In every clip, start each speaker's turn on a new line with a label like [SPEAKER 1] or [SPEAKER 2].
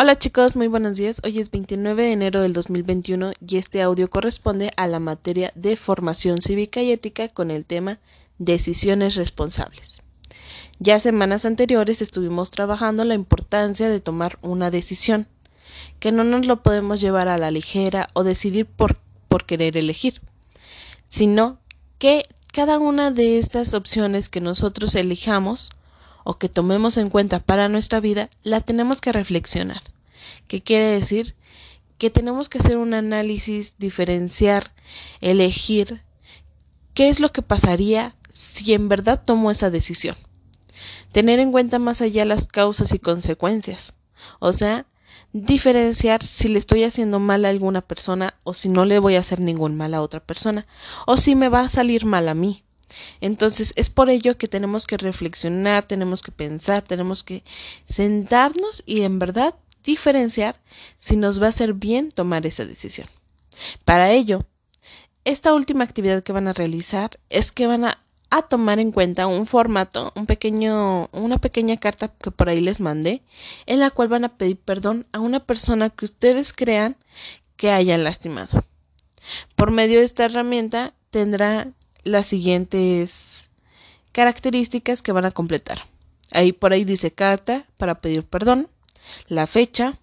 [SPEAKER 1] Hola chicos, muy buenos días. Hoy es 29 de enero del 2021 y este audio corresponde a la materia de formación cívica y ética con el tema decisiones responsables. Ya semanas anteriores estuvimos trabajando la importancia de tomar una decisión, que no nos lo podemos llevar a la ligera o decidir por, por querer elegir, sino que cada una de estas opciones que nosotros elijamos o que tomemos en cuenta para nuestra vida, la tenemos que reflexionar. ¿Qué quiere decir? Que tenemos que hacer un análisis, diferenciar, elegir qué es lo que pasaría si en verdad tomo esa decisión. Tener en cuenta más allá las causas y consecuencias. O sea, diferenciar si le estoy haciendo mal a alguna persona o si no le voy a hacer ningún mal a otra persona o si me va a salir mal a mí. Entonces es por ello que tenemos que reflexionar, tenemos que pensar, tenemos que sentarnos y en verdad diferenciar si nos va a hacer bien tomar esa decisión. Para ello, esta última actividad que van a realizar es que van a, a, tomar en cuenta un formato, un pequeño, una pequeña carta que por ahí les mandé, en la cual van a pedir perdón a una persona que ustedes crean que hayan lastimado. Por medio de esta herramienta tendrá las siguientes características que van a completar. Ahí por ahí dice carta para pedir perdón, la fecha,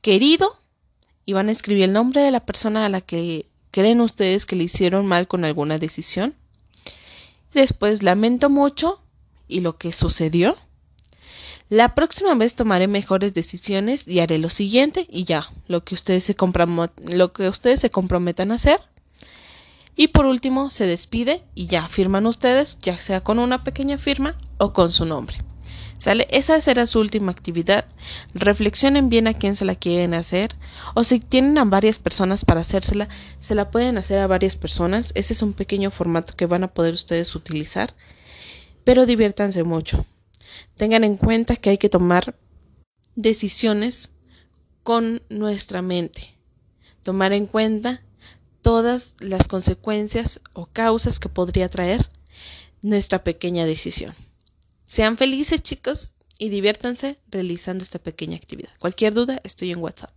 [SPEAKER 1] querido, y van a escribir el nombre de la persona a la que creen ustedes que le hicieron mal con alguna decisión. Después lamento mucho y lo que sucedió. La próxima vez tomaré mejores decisiones y haré lo siguiente y ya, lo que ustedes se, lo que ustedes se comprometan a hacer y por último, se despide y ya firman ustedes, ya sea con una pequeña firma o con su nombre. ¿Sale? Esa será su última actividad. Reflexionen bien a quién se la quieren hacer. O si tienen a varias personas para hacérsela, se la pueden hacer a varias personas. Ese es un pequeño formato que van a poder ustedes utilizar. Pero diviértanse mucho. Tengan en cuenta que hay que tomar decisiones con nuestra mente. Tomar en cuenta todas las consecuencias o causas que podría traer nuestra pequeña decisión. Sean felices chicos y diviértanse realizando esta pequeña actividad. Cualquier duda, estoy en WhatsApp.